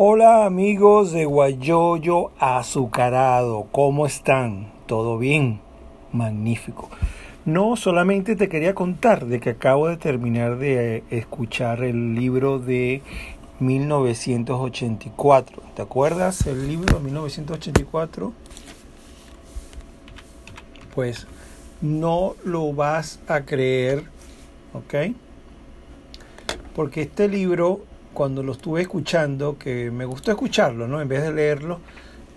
Hola amigos de Guayoyo Azucarado, ¿cómo están? ¿Todo bien? Magnífico. No, solamente te quería contar de que acabo de terminar de escuchar el libro de 1984. ¿Te acuerdas el libro de 1984? Pues no lo vas a creer, ¿ok? Porque este libro cuando lo estuve escuchando, que me gustó escucharlo, ¿no? En vez de leerlo,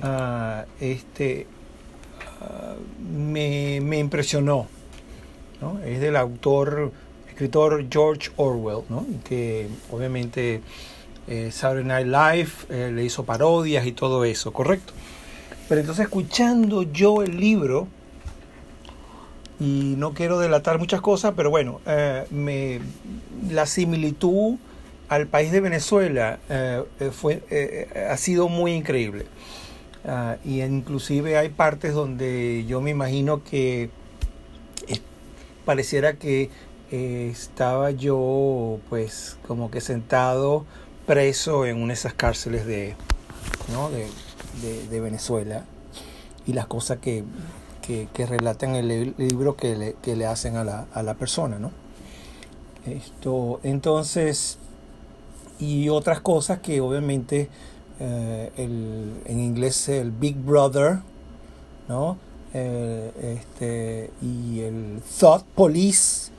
uh, este, uh, me, me, impresionó, ¿no? Es del autor, escritor George Orwell, ¿no? Que obviamente eh, Saturday Night Live eh, le hizo parodias y todo eso, ¿correcto? Pero entonces escuchando yo el libro, y no quiero delatar muchas cosas, pero bueno, eh, me, la similitud al país de Venezuela eh, eh, fue, eh, ha sido muy increíble. Uh, y inclusive hay partes donde yo me imagino que pareciera que estaba yo pues como que sentado preso en una de esas cárceles de, ¿no? de, de, Venezuela y las cosas que, que, que relatan el libro que le, que le hacen a la, a la persona, ¿no? Esto, entonces, y otras cosas que obviamente eh, el, en inglés el Big Brother, ¿no? Eh, este, y el Thought Police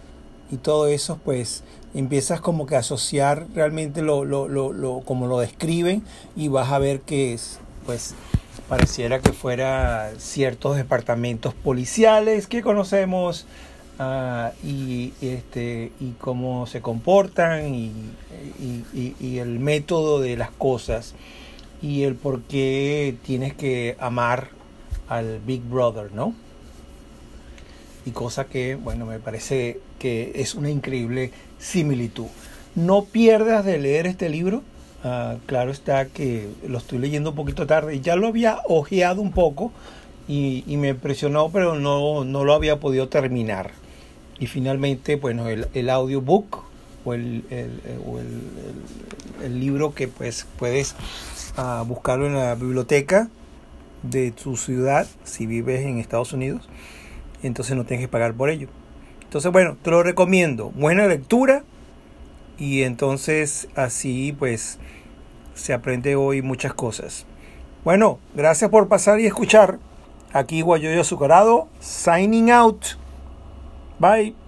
y todo eso, pues empiezas como que a asociar realmente lo, lo, lo, lo, como lo describen y vas a ver que es, pues pareciera que fuera ciertos departamentos policiales que conocemos Uh, y, este, y cómo se comportan y, y, el método de las cosas y el por qué tienes que amar al Big Brother, ¿no? Y cosa que, bueno, me parece que es una increíble similitud. No pierdas de leer este libro. Uh, claro está que lo estoy leyendo un poquito tarde. Ya lo había ojeado un poco y, y me impresionó, pero no, no lo había podido terminar y finalmente bueno el, el audiobook o el, el, o el, libro que pues puedes uh, buscarlo en la biblioteca de tu ciudad si vives en Estados Unidos entonces no tienes que pagar por ello. Entonces bueno te lo recomiendo. Buena lectura y entonces así pues se aprende hoy muchas cosas. Bueno gracias por pasar y escuchar. Aquí Guayoyo Azucarado signing out Bye.